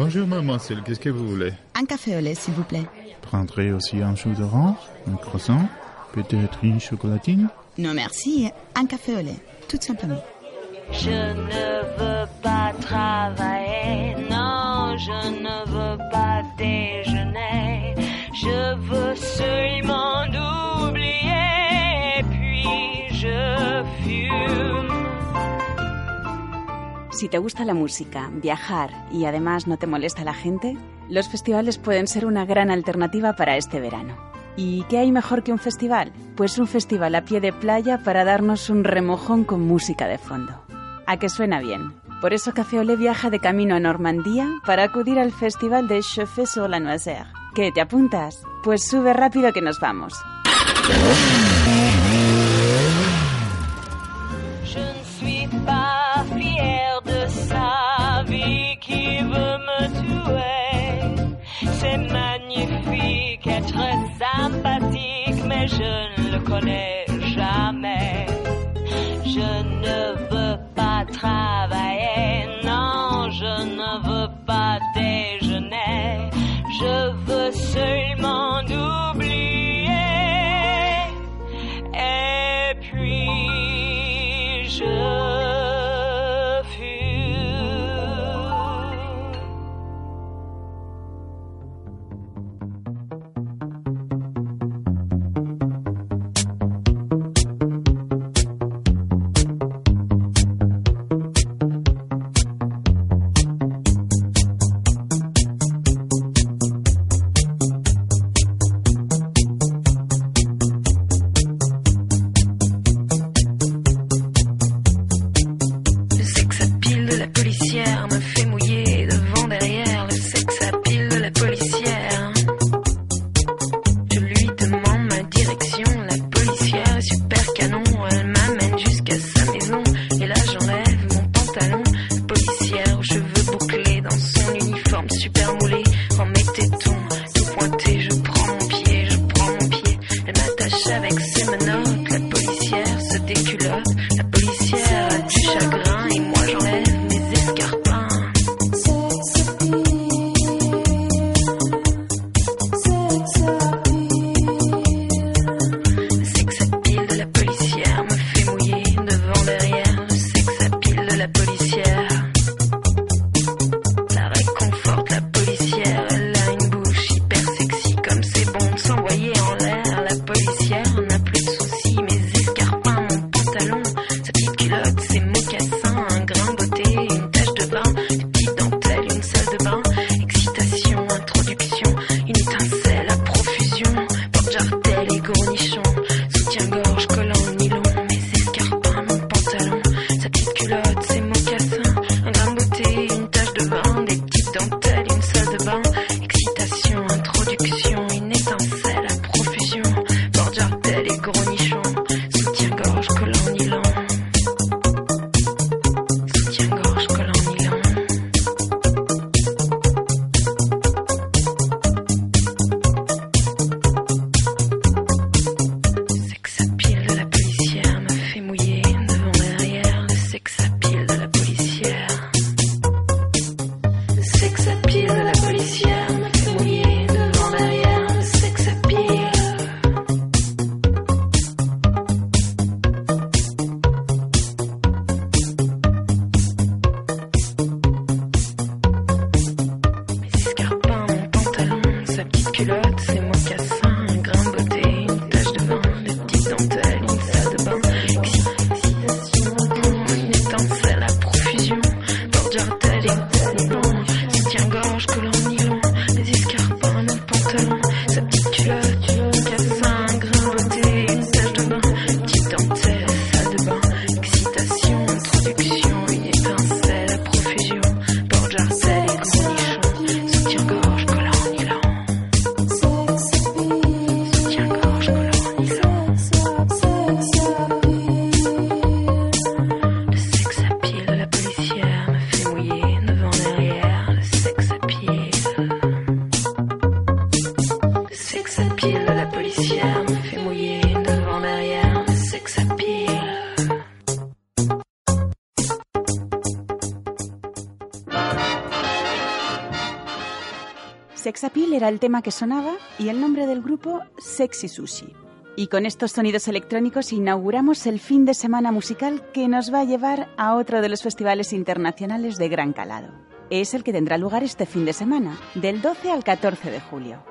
Bonjour mademoiselle, qu'est-ce que vous voulez? Un café au lait, s'il vous plaît. Prendrez aussi un jus d'orange, un croissant, peut-être une chocolatine Non, merci. Un café au lait, tout simplement. Je ne veux pas travailler, non, je ne veux pas déjeuner. Je veux seulement oublier, puis je fume. Si te gusta la música, viajar y además no te molesta la gente, los festivales pueden ser una gran alternativa para este verano. ¿Y qué hay mejor que un festival? Pues un festival a pie de playa para darnos un remojón con música de fondo. ¿A que suena bien? Por eso Café Olé viaja de camino a Normandía para acudir al festival de Chauffé sur la. ¿Qué, te apuntas? Pues sube rápido que nos vamos. Sympathique, mais je ne el tema que sonaba y el nombre del grupo Sexy Sushi. Y con estos sonidos electrónicos inauguramos el fin de semana musical que nos va a llevar a otro de los festivales internacionales de gran calado. Es el que tendrá lugar este fin de semana, del 12 al 14 de julio.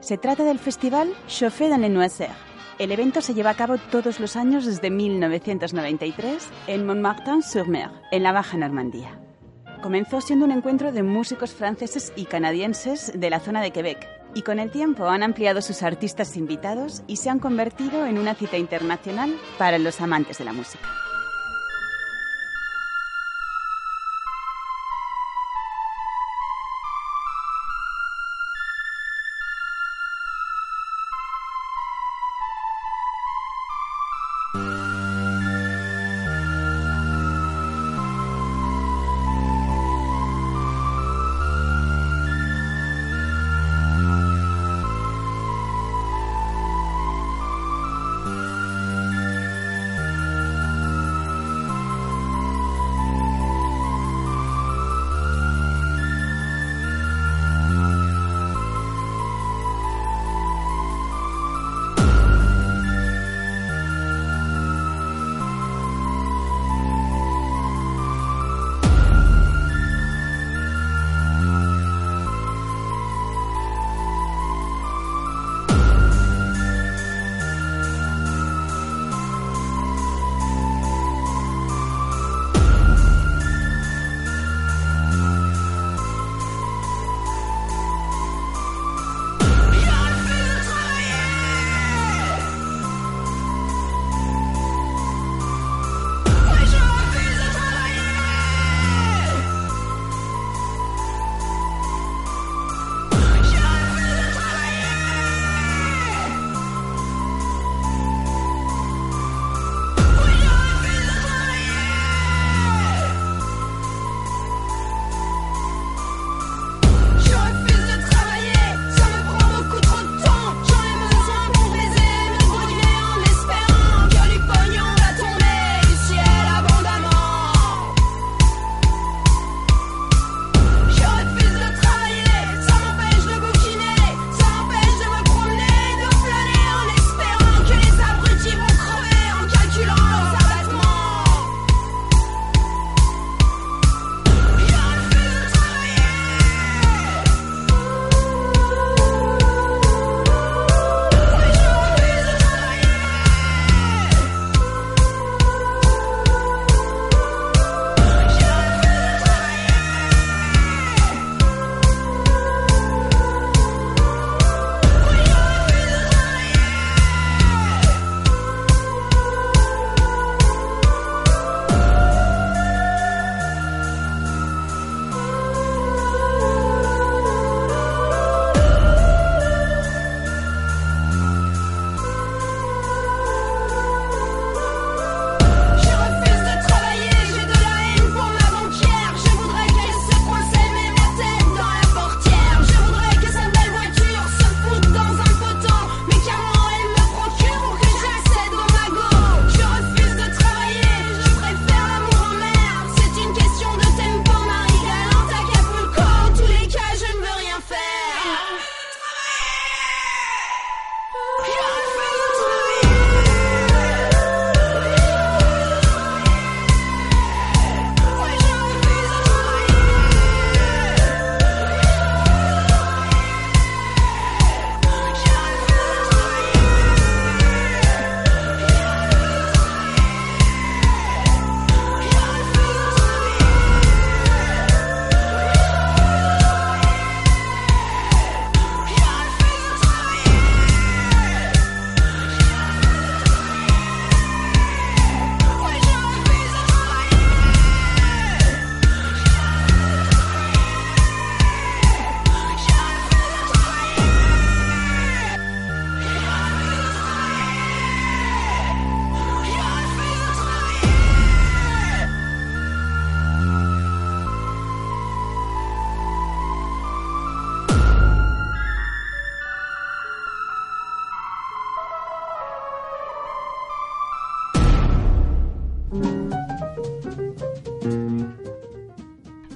Se trata del festival Chauffé dans le Noiseur. El evento se lleva a cabo todos los años desde 1993 en Montmartin-sur-Mer, en la Baja Normandía. Comenzó siendo un encuentro de músicos franceses y canadienses de la zona de Quebec, y con el tiempo han ampliado sus artistas invitados y se han convertido en una cita internacional para los amantes de la música.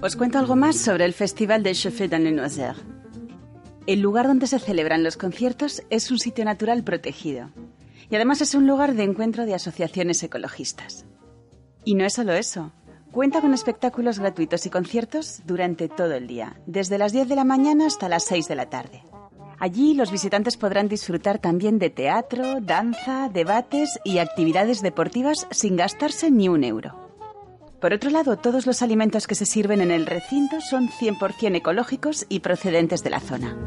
Os cuento algo más sobre el Festival de Chauffé dans le Noiseur. El lugar donde se celebran los conciertos es un sitio natural protegido y además es un lugar de encuentro de asociaciones ecologistas. Y no es solo eso. Cuenta con espectáculos gratuitos y conciertos durante todo el día, desde las 10 de la mañana hasta las 6 de la tarde. Allí los visitantes podrán disfrutar también de teatro, danza, debates y actividades deportivas sin gastarse ni un euro. Por otro lado, todos los alimentos que se sirven en el recinto son 100% ecológicos y procedentes de la zona.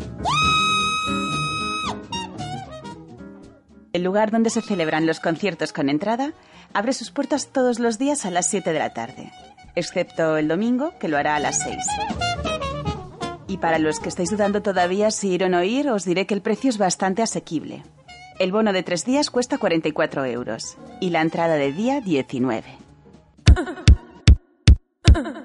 El lugar donde se celebran los conciertos con entrada abre sus puertas todos los días a las 7 de la tarde, excepto el domingo, que lo hará a las 6. Y para los que estáis dudando todavía si ir o no ir, os diré que el precio es bastante asequible. El bono de tres días cuesta 44 euros y la entrada de día 19. Uh-huh.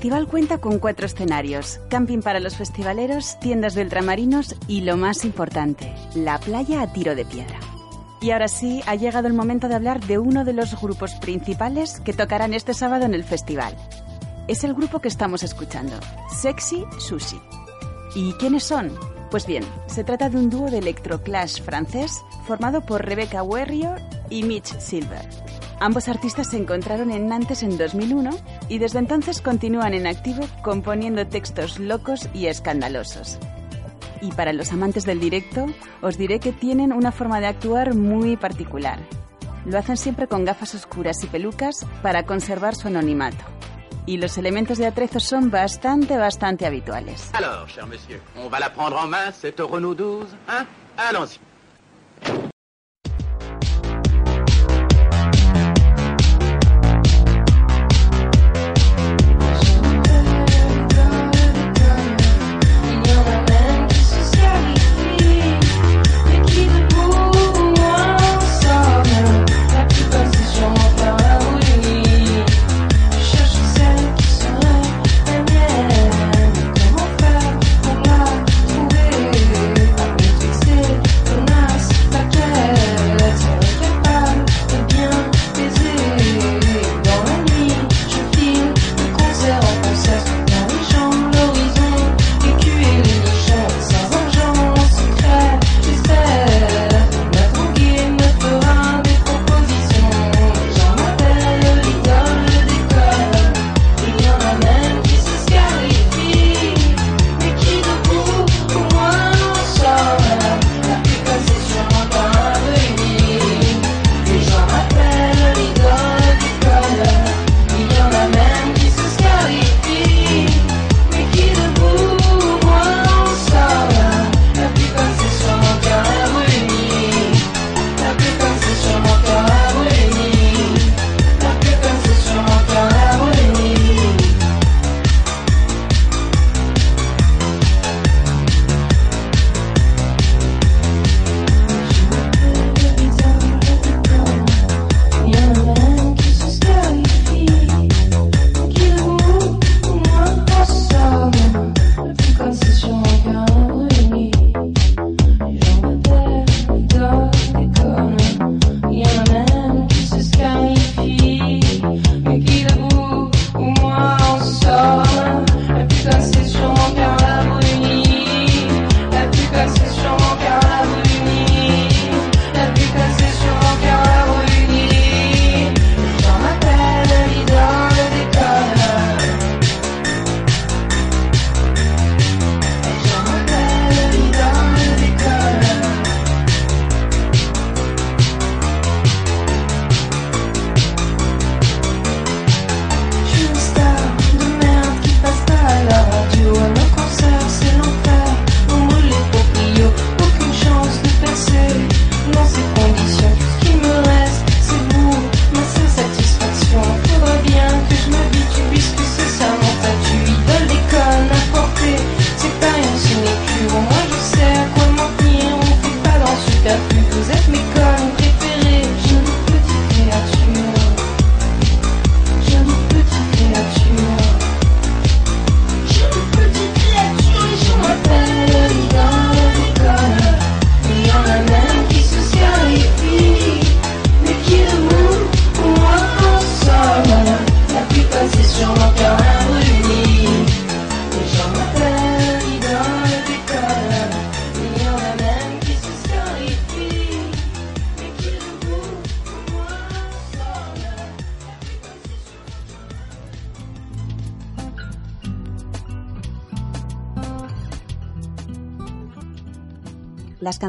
Festival cuenta con cuatro escenarios, camping para los festivaleros, tiendas de ultramarinos y lo más importante, la playa a tiro de piedra. Y ahora sí, ha llegado el momento de hablar de uno de los grupos principales que tocarán este sábado en el festival. Es el grupo que estamos escuchando, Sexy Sushi. ¿Y quiénes son? Pues bien, se trata de un dúo de electroclash francés formado por Rebecca Warrior y Mitch Silver. Ambos artistas se encontraron en Nantes en 2001 y desde entonces continúan en activo componiendo textos locos y escandalosos. Y para los amantes del directo, os diré que tienen una forma de actuar muy particular. Lo hacen siempre con gafas oscuras y pelucas para conservar su anonimato. Y los elementos de atrezo son bastante, bastante habituales. Alors, cher monsieur, on va la prendre en main, cette Renault 12, hein Allons-y.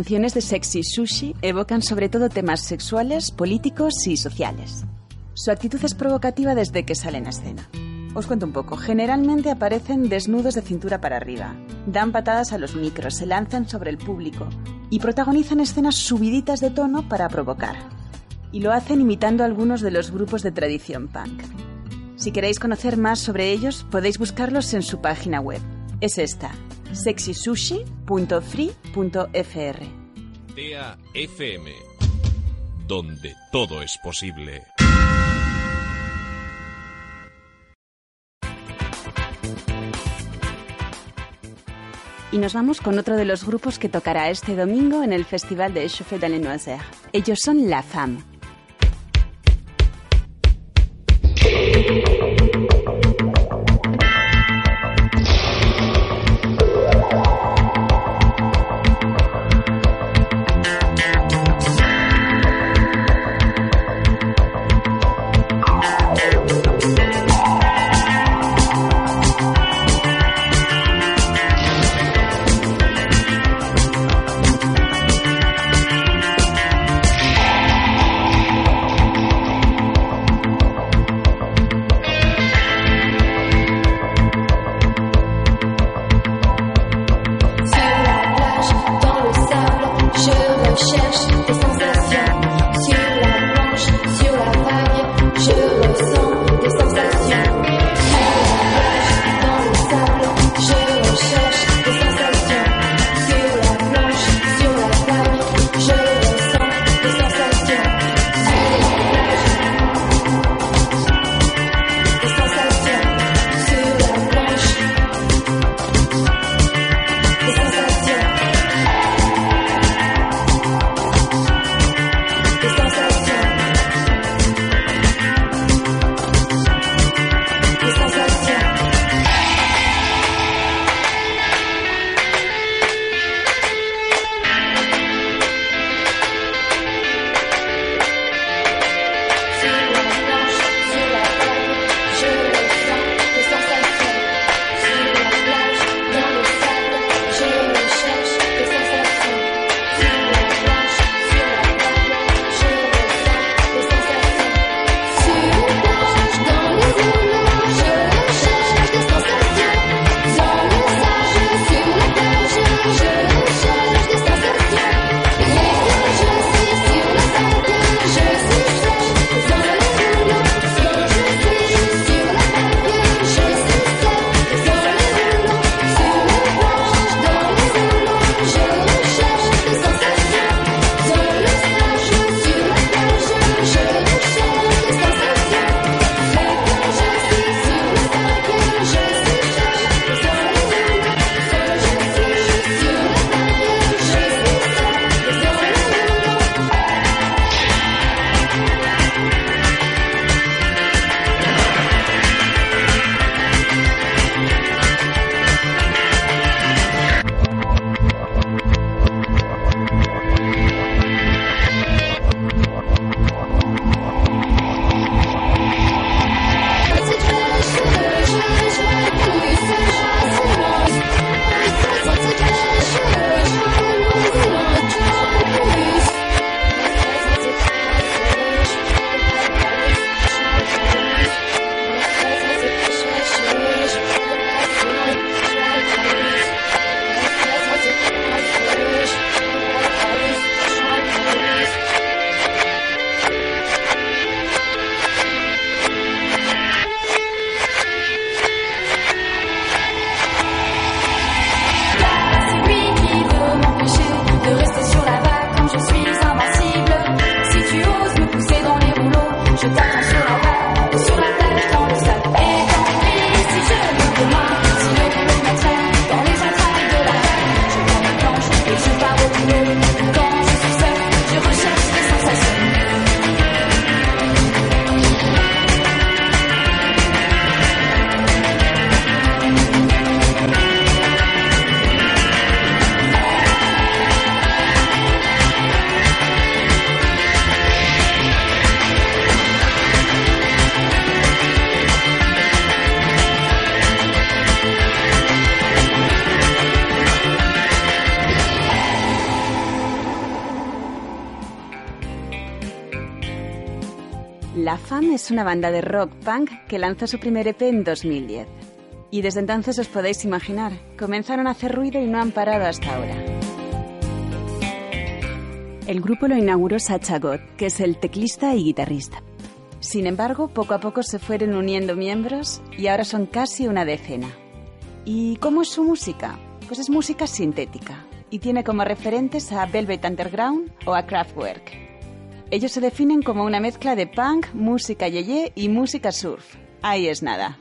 Canciones de Sexy Sushi evocan sobre todo temas sexuales, políticos y sociales. Su actitud es provocativa desde que sale en escena. Os cuento un poco. Generalmente aparecen desnudos de cintura para arriba, dan patadas a los micros, se lanzan sobre el público y protagonizan escenas subiditas de tono para provocar. Y lo hacen imitando a algunos de los grupos de tradición punk. Si queréis conocer más sobre ellos, podéis buscarlos en su página web. Es esta, sexysushi.free.fr. TEA FM, donde todo es posible. Y nos vamos con otro de los grupos que tocará este domingo en el Festival de les Noisettes. Ellos son La Femme. Es una banda de rock punk que lanzó su primer EP en 2010. Y desde entonces os podéis imaginar, comenzaron a hacer ruido y no han parado hasta ahora. El grupo lo inauguró Sacha God, que es el teclista y guitarrista. Sin embargo, poco a poco se fueron uniendo miembros y ahora son casi una decena. ¿Y cómo es su música? Pues es música sintética y tiene como referentes a Velvet Underground o a Kraftwerk. Ellos se definen como una mezcla de punk, música yeye y música surf. Ahí es nada.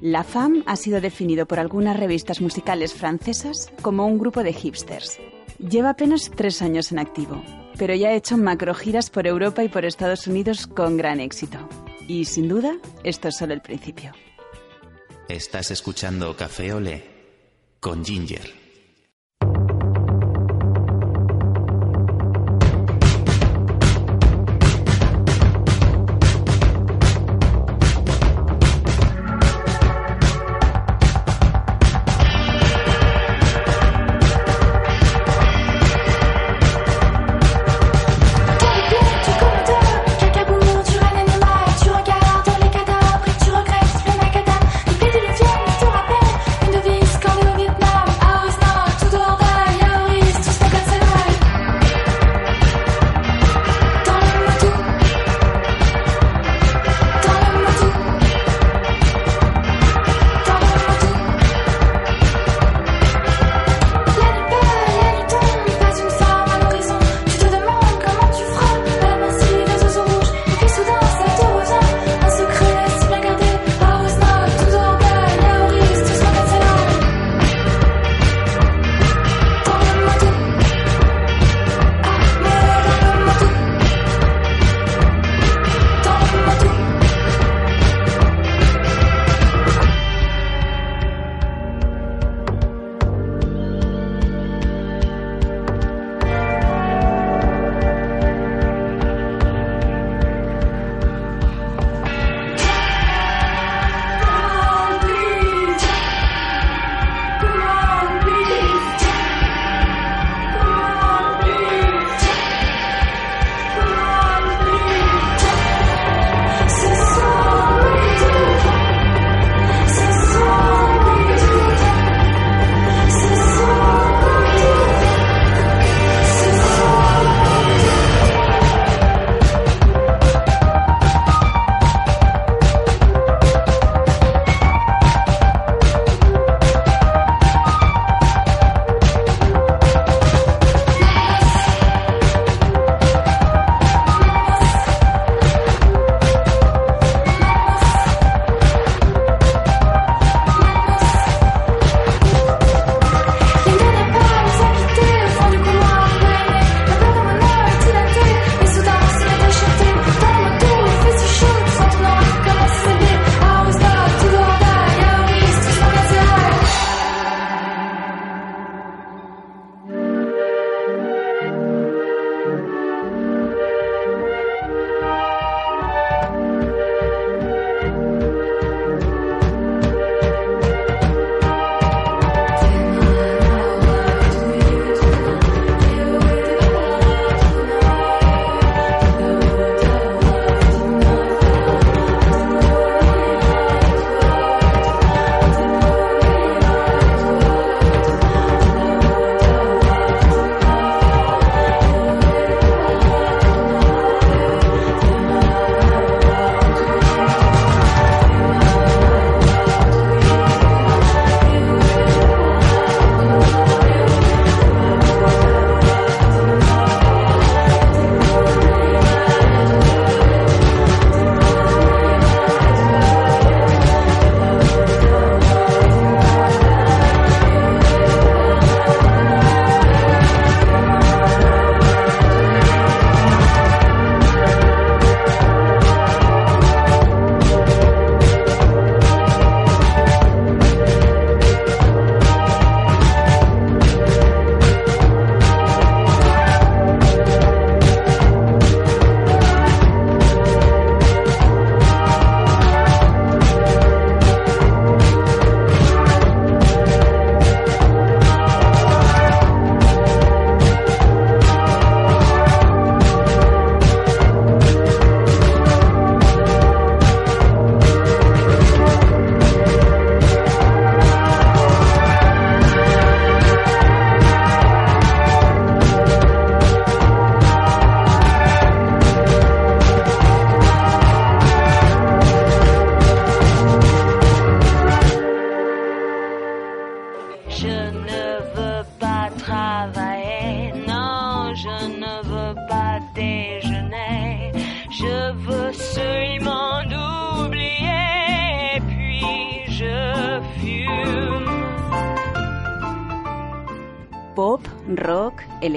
La Fam ha sido definido por algunas revistas musicales francesas como un grupo de hipsters. Lleva apenas tres años en activo, pero ya ha hecho macrogiras por Europa y por Estados Unidos con gran éxito. Y sin duda, esto es solo el principio. Estás escuchando Café Olé con Ginger.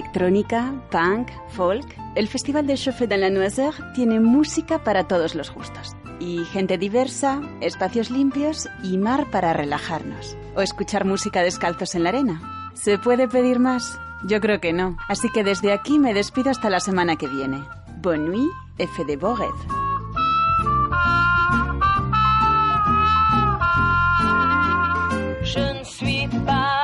Electrónica, punk, folk. El Festival de Chauffe dans la Noiseur tiene música para todos los gustos. Y gente diversa, espacios limpios y mar para relajarnos. O escuchar música descalzos en la arena. ¿Se puede pedir más? Yo creo que no. Así que desde aquí me despido hasta la semana que viene. Bonne nuit, F de fière